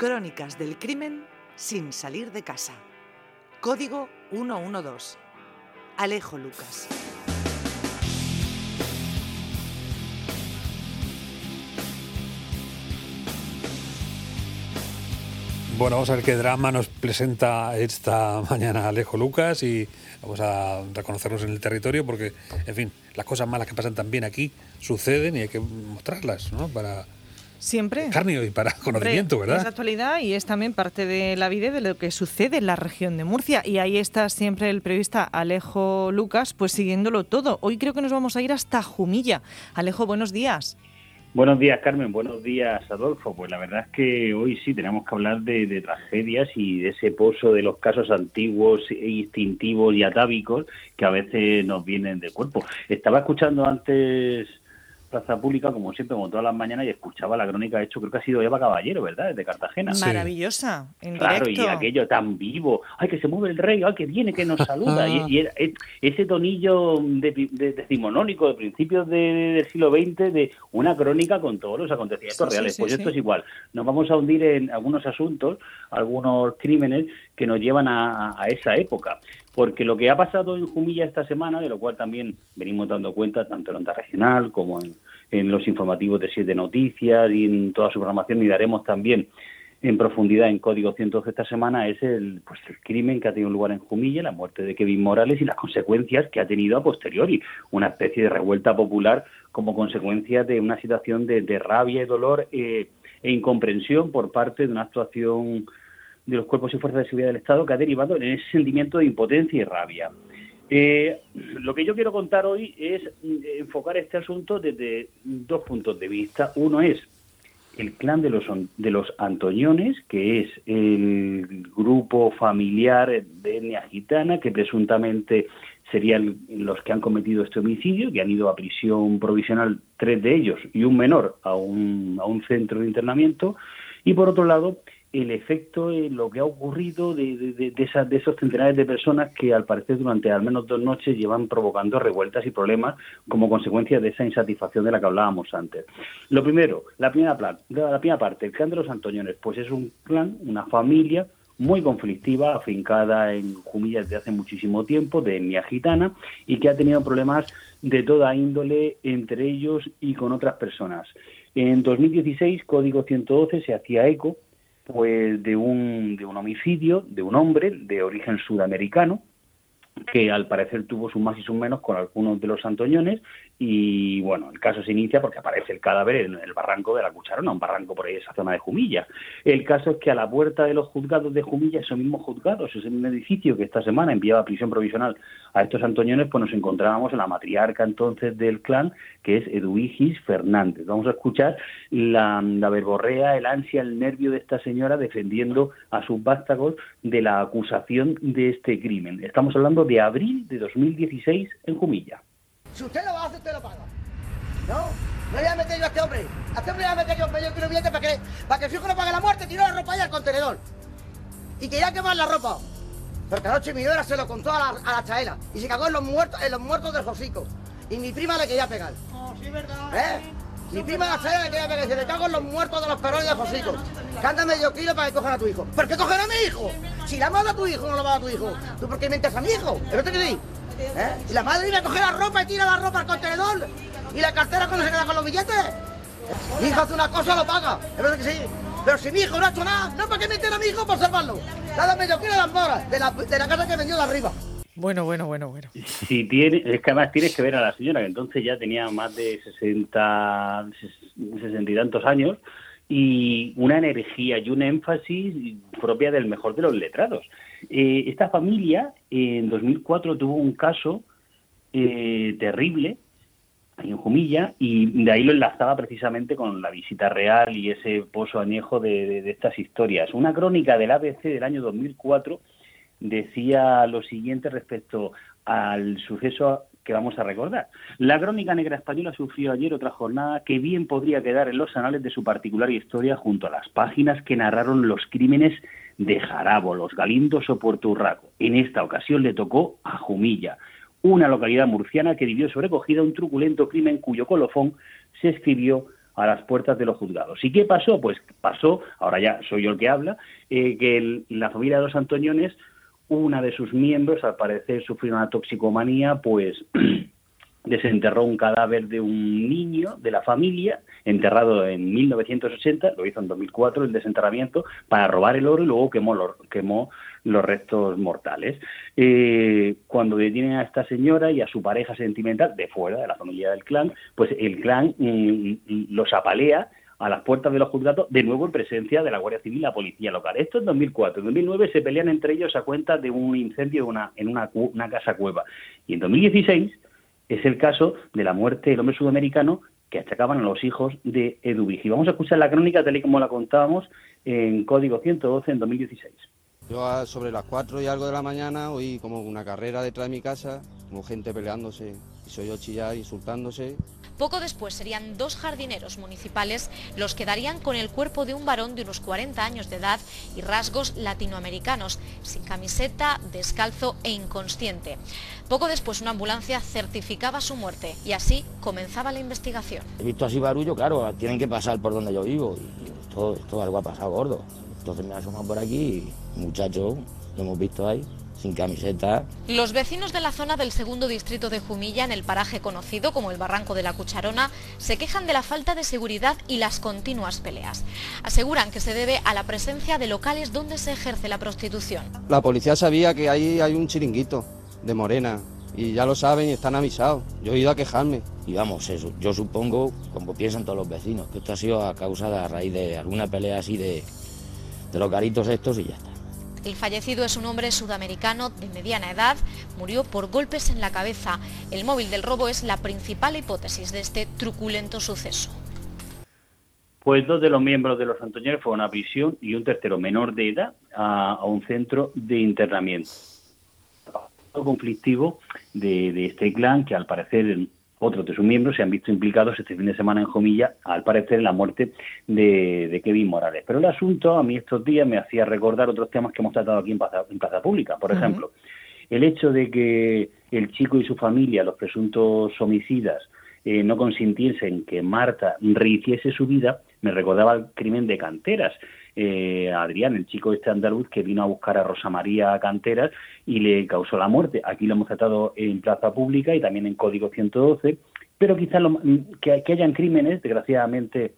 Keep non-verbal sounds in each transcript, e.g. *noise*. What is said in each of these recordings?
Crónicas del crimen sin salir de casa. Código 112. Alejo Lucas. Bueno, vamos a ver qué drama nos presenta esta mañana Alejo Lucas y vamos a reconocernos en el territorio porque, en fin, las cosas malas que pasan también aquí suceden y hay que mostrarlas, ¿no? Para Siempre. Carnio y para conocimiento, ¿verdad? Es actualidad y es también parte de la vida de lo que sucede en la región de Murcia. Y ahí está siempre el periodista Alejo Lucas, pues siguiéndolo todo. Hoy creo que nos vamos a ir hasta Jumilla. Alejo, buenos días. Buenos días, Carmen. Buenos días, Adolfo. Pues la verdad es que hoy sí tenemos que hablar de, tragedias y de ese pozo de los casos antiguos, e instintivos y atávicos que a veces nos vienen de cuerpo. Estaba escuchando antes plaza pública, como siempre, como todas las mañanas, y escuchaba la crónica, de hecho, creo que ha sido Eva Caballero, ¿verdad?, desde Cartagena. Maravillosa, en Claro, y aquello tan vivo, ay, que se mueve el rey, ay, que viene, que nos saluda, y, ese tonillo de, decimonónico de principios del siglo XX, de una crónica con todos los acontecimientos reales. pues esto es igual, nos vamos a hundir en algunos asuntos, algunos crímenes que nos llevan a esa época porque lo que ha pasado en Jumilla esta semana, de lo cual también venimos dando cuenta tanto en onda regional como en, los informativos de Siete Noticias y en toda su programación, y daremos también en profundidad en Código 112 esta semana, es el, pues, el crimen que ha tenido lugar en Jumilla, la muerte de Kevin Morales y las consecuencias que ha tenido a posteriori, una especie de revuelta popular como consecuencia de una situación de, rabia y dolor eh, e incomprensión por parte de una actuación de los cuerpos y fuerzas de seguridad del Estado que ha derivado en ese sentimiento de impotencia y rabia. Eh, lo que yo quiero contar hoy es mm, enfocar este asunto desde dos puntos de vista. Uno es el clan de los, de los Antoñones, que es el grupo familiar de etnia gitana que presuntamente serían los que han cometido este homicidio, que han ido a prisión provisional tres de ellos y un menor a un, a un centro de internamiento. Y por otro lado, el efecto, lo que ha ocurrido de, de, de, esas, de esos centenares de personas que al parecer durante al menos dos noches llevan provocando revueltas y problemas como consecuencia de esa insatisfacción de la que hablábamos antes. Lo primero, la primera, plan, la primera parte, el clan de los Antoñones, pues es un clan, una familia muy conflictiva, afincada en Jumilla desde hace muchísimo tiempo, de etnia gitana, y que ha tenido problemas de toda índole entre ellos y con otras personas. En 2016, Código 112 se hacía eco pues de un, de un homicidio de un hombre de origen sudamericano que al parecer tuvo sus más y sus menos con algunos de los antoñones y bueno, el caso se inicia porque aparece el cadáver en el barranco de la Cucharona, un barranco por ahí esa zona de Jumilla. El caso es que a la puerta de los juzgados de Jumilla, esos mismos juzgados, ese mismo edificio que esta semana enviaba a prisión provisional a estos antoñones, pues nos encontrábamos en la matriarca entonces del clan, que es Eduigis Fernández. Vamos a escuchar la, la verborrea, el ansia, el nervio de esta señora defendiendo a sus vástagos de la acusación de este crimen. Estamos hablando de abril de 2016 en Jumilla. Si usted lo hace, usted lo paga. No, no voy a meter yo a este hombre. A este hombre voy a meter yo medio kilo billete para que, para que el fijo no pague la muerte, tiró la ropa ahí al contenedor. Y quería quemar la ropa. Porque anoche mi nuera se lo contó a la, a la chaela y se cagó en los muertos, en los muertos del Josico. Y mi prima le quería pegar. Oh, sí, verdad. ¿Eh? Mi prima la chaela le quería pegar. Se le cago en los muertos de los perrones del Josico. Canta medio kilo para que cojan a tu hijo. ¿Por qué cogen a mi hijo? Si la manda a tu hijo, no lo va a tu hijo. ¿Tú por qué mientes a mi hijo? ¿Es lo que te ¿Eh? Y la madre iba a coger la ropa y tira la ropa al contenedor. ¿Y la cartera cuando se queda con los billetes? Mi hijo hace una cosa, lo paga. Es verdad que sí. Pero si mi hijo no ha hecho nada, no para qué meter a mi hijo por salvarlo. Nada medio quiero las moras de la, de la casa que vendió de arriba. Bueno, bueno, bueno, bueno. Si tiene, es que además tienes que ver a la señora, que entonces ya tenía más de 60, 60 y tantos años, y una energía y un énfasis propia del mejor de los letrados. Eh, esta familia en 2004 tuvo un caso eh, terrible en Jumilla y de ahí lo enlazaba precisamente con la visita real y ese pozo añejo de, de estas historias. Una crónica del ABC del año 2004 decía lo siguiente respecto al suceso que vamos a recordar. La crónica negra española sufrió ayer otra jornada que bien podría quedar en los anales de su particular historia junto a las páginas que narraron los crímenes de Jarabo, Los Galindos o Puerto Urraco. En esta ocasión le tocó a Jumilla, una localidad murciana que vivió sobrecogida un truculento crimen cuyo colofón se escribió a las puertas de los juzgados. ¿Y qué pasó? Pues pasó, ahora ya soy yo el que habla, eh, que la familia de los Antoñones, una de sus miembros, al parecer sufrió una toxicomanía, pues *clears throat* desenterró un cadáver de un niño de la familia, enterrado en 1980, lo hizo en 2004 el desenterramiento, para robar el oro y luego quemó los, quemó los restos mortales. Eh, cuando detienen a esta señora y a su pareja sentimental, de fuera de la familia del clan, pues el clan mm, los apalea a las puertas de los juzgados, de nuevo en presencia de la Guardia Civil y la Policía Local. Esto en 2004. En 2009 se pelean entre ellos a cuenta de un incendio una, en una, una casa cueva. Y en 2016 es el caso de la muerte del hombre sudamericano que achacaban a los hijos de Eduvig. Y vamos a escuchar la crónica tal y como la contábamos en Código 112 en 2016. Yo sobre las 4 y algo de la mañana oí como una carrera detrás de mi casa, como gente peleándose, y soy yo chillar, insultándose, poco después serían dos jardineros municipales los que darían con el cuerpo de un varón de unos 40 años de edad y rasgos latinoamericanos, sin camiseta, descalzo e inconsciente. Poco después una ambulancia certificaba su muerte y así comenzaba la investigación. He visto así barullo, claro, tienen que pasar por donde yo vivo y esto, esto algo ha pasado gordo. Entonces me asomado por aquí y muchacho, lo hemos visto ahí sin camiseta. Los vecinos de la zona del segundo distrito de Jumilla, en el paraje conocido como el Barranco de la Cucharona, se quejan de la falta de seguridad y las continuas peleas. Aseguran que se debe a la presencia de locales donde se ejerce la prostitución. La policía sabía que ahí hay un chiringuito de Morena y ya lo saben y están avisados. Yo he ido a quejarme. Y vamos, eso, yo supongo, como piensan todos los vecinos, que esto ha sido a causa de a raíz de alguna pelea así de, de los garitos estos y ya está. El fallecido es un hombre sudamericano de mediana edad, murió por golpes en la cabeza. El móvil del robo es la principal hipótesis de este truculento suceso. Pues dos de los miembros de los Antoñeros fueron a prisión y un tercero menor de edad a, un centro de internamiento. Conflictivo de, de este clan que al parecer otros de sus miembros se han visto implicados este fin de semana en Jomilla, al parecer en la muerte de, Kevin Morales. Pero el asunto a mí estos días me hacía recordar otros temas que hemos tratado aquí en Plaza, Pública. Por ejemplo, el hecho de que el chico y su familia, los presuntos homicidas, eh, no consintiesen que Marta rehiciese su vida, me recordaba el crimen de Canteras. Eh, Adrián, el chico este andaluz que vino a buscar a Rosa María Canteras y le causó la muerte. Aquí lo hemos tratado en plaza pública y también en Código 112, pero quizás que, que hayan crímenes, desgraciadamente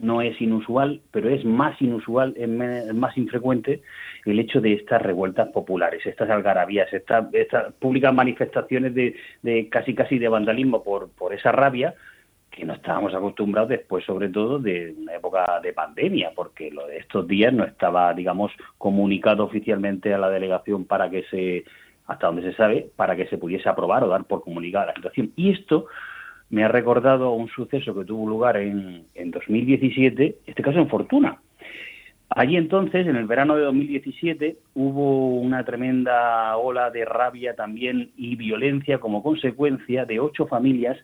no es inusual, pero es más inusual, es más infrecuente el hecho de estas revueltas populares, estas algarabías, estas, estas públicas manifestaciones de, de, casi casi de vandalismo por, por esa rabia que no estábamos acostumbrados después, sobre todo, de una época de pandemia, porque lo de estos días no estaba, digamos, comunicado oficialmente a la delegación para que se, hasta donde se sabe, para que se pudiese aprobar o dar por comunicada la situación. Y esto me ha recordado un suceso que tuvo lugar en, en 2017, este caso en Fortuna. Allí entonces, en el verano de 2017, hubo una tremenda ola de rabia también y violencia como consecuencia de ocho familias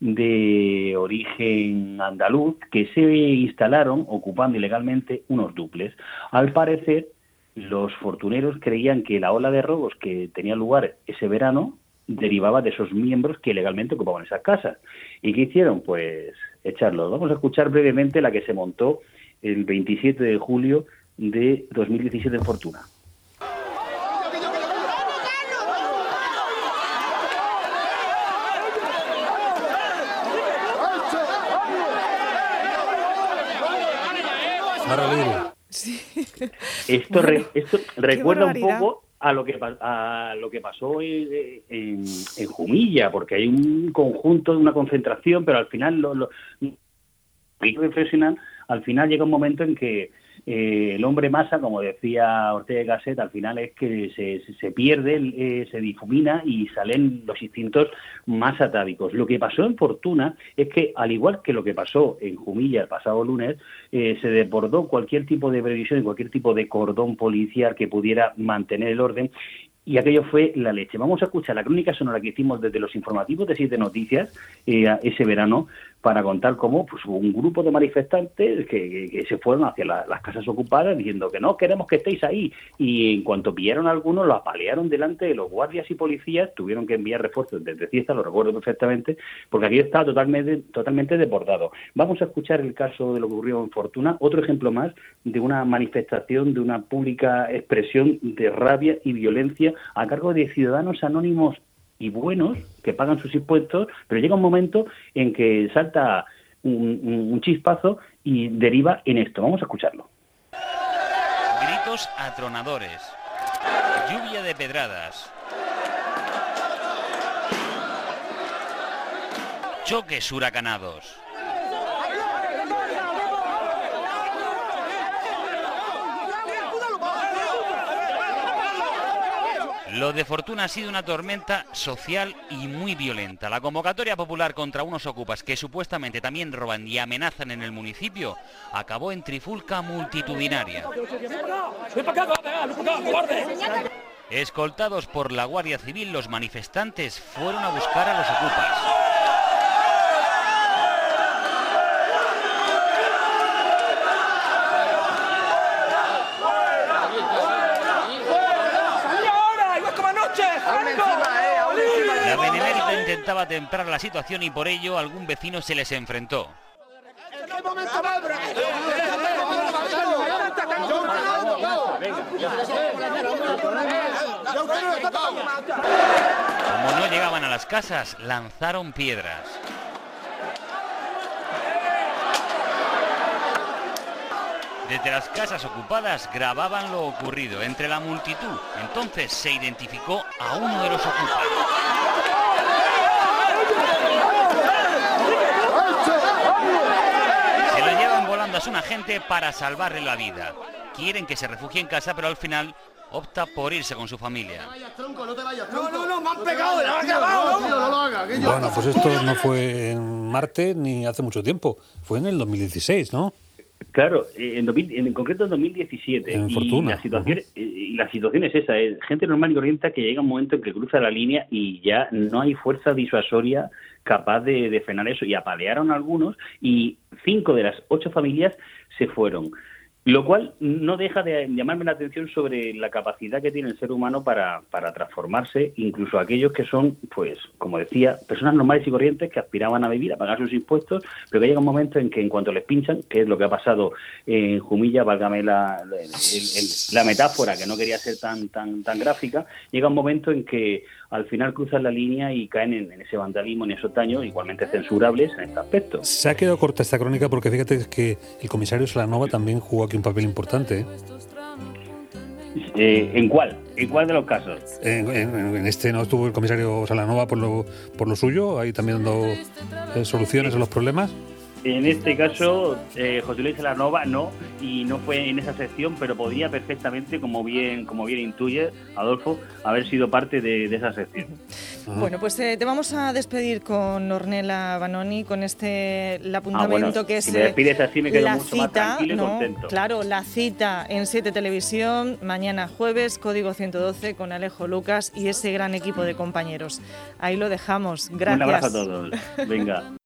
de origen andaluz que se instalaron ocupando ilegalmente unos duples. Al parecer, los fortuneros creían que la ola de robos que tenía lugar ese verano derivaba de esos miembros que ilegalmente ocupaban esas casas. ¿Y qué hicieron? Pues echarlos. Vamos a escuchar brevemente la que se montó el 27 de julio de 2017 en Fortuna. Esto, esto recuerda un poco a lo que a lo que pasó en, en, Jumilla, porque hay un conjunto, una concentración, pero al final lo, lo profesional, al final llega un momento en que eh, el hombre masa, como decía Ortega Gasset, al final es que se, se pierde, eh, se difumina y salen los instintos más atávicos. Lo que pasó en Fortuna es que, al igual que lo que pasó en Jumilla el pasado lunes, eh, se desbordó cualquier tipo de previsión y cualquier tipo de cordón policial que pudiera mantener el orden y aquello fue la leche. Vamos a escuchar la crónica sonora que hicimos desde los informativos de Siete Noticias ese verano para contar cómo pues, un grupo de manifestantes que, se fueron hacia las casas ocupadas diciendo que no queremos que estéis ahí. Y en cuanto pillaron a algunos, lo apalearon delante de los guardias y policías, tuvieron que enviar refuerzos desde Ciesta, lo recuerdo perfectamente, porque aquí estaba totalmente, totalmente desbordado. Vamos a escuchar el caso de lo que ocurrió en Fortuna, otro ejemplo más de una manifestación, de una pública expresión de rabia y violencia a cargo de ciudadanos anónimos y buenos que pagan sus impuestos, pero llega un momento en que salta un, chispazo y deriva en esto. Vamos a escucharlo. Gritos atronadores, lluvia de pedradas, choques huracanados. Lo de Fortuna ha sido una tormenta social y muy violenta. La convocatoria popular contra unos ocupas que supuestamente también roban y amenazan en el municipio acabó en trifulca multitudinaria. Escoltados por la Guardia Civil, los manifestantes fueron a buscar a los ocupas. Intentaba temprar la situación y por ello algún vecino se les enfrentó. Como no llegaban a las casas, lanzaron piedras. Desde las casas ocupadas grababan lo ocurrido entre la multitud. Entonces se identificó a uno de los ocupados. es un agente para salvarle la vida. Quieren que se refugie en casa, pero al final opta por irse con su familia. Bueno, pues esto no fue en Marte ni hace mucho tiempo, fue en el 2016, ¿no? Claro, en, en, concreto en 2017. En y, la situación, y la situación es esa, es gente normal y corriente que llega un momento en que cruza la línea y ya no hay fuerza disuasoria capaz de, frenar eso. Y apalearon algunos y cinco de las ocho familias se fueron. Lo cual no deja de llamarme la atención sobre la capacidad que tiene el ser humano para, para transformarse, incluso aquellos que son, pues, como decía, personas normales y corrientes que aspiraban a vivir, a pagar sus impuestos, pero que llega un momento en que en cuanto les pinchan, que es lo que ha pasado en Jumilla, válgame la, la metáfora, que no quería ser tan, tan, tan gráfica, llega un momento en que al final cruzan la línea y caen en, ese vandalismo, en esos daños igualmente censurables en este aspecto. Se ha quedado corta esta crónica porque fíjate que el comisario Salanova también jugó aquí un papel importante. ¿eh? Eh, ¿En cuál? ¿En cuál de los casos? En, este no estuvo el comisario Salanova por lo, por lo suyo, ahí también dando eh, soluciones a los problemas. En este caso, eh, José Luis Salanova no, y no fue en esa sección, pero podría perfectamente, como bien, como bien intuye Adolfo, haber sido parte de, esa sección. Bueno, pues eh, te vamos a despedir con Ornella Banoni, con este el ah, apuntamiento que es me así, me quedo la mucho cita, más contento. Claro, la cita en 7 Televisión, mañana jueves, código 112, con Alejo Lucas y ese gran equipo de compañeros. Ahí lo dejamos. Gracias. Un abrazo a todos. Venga. *laughs*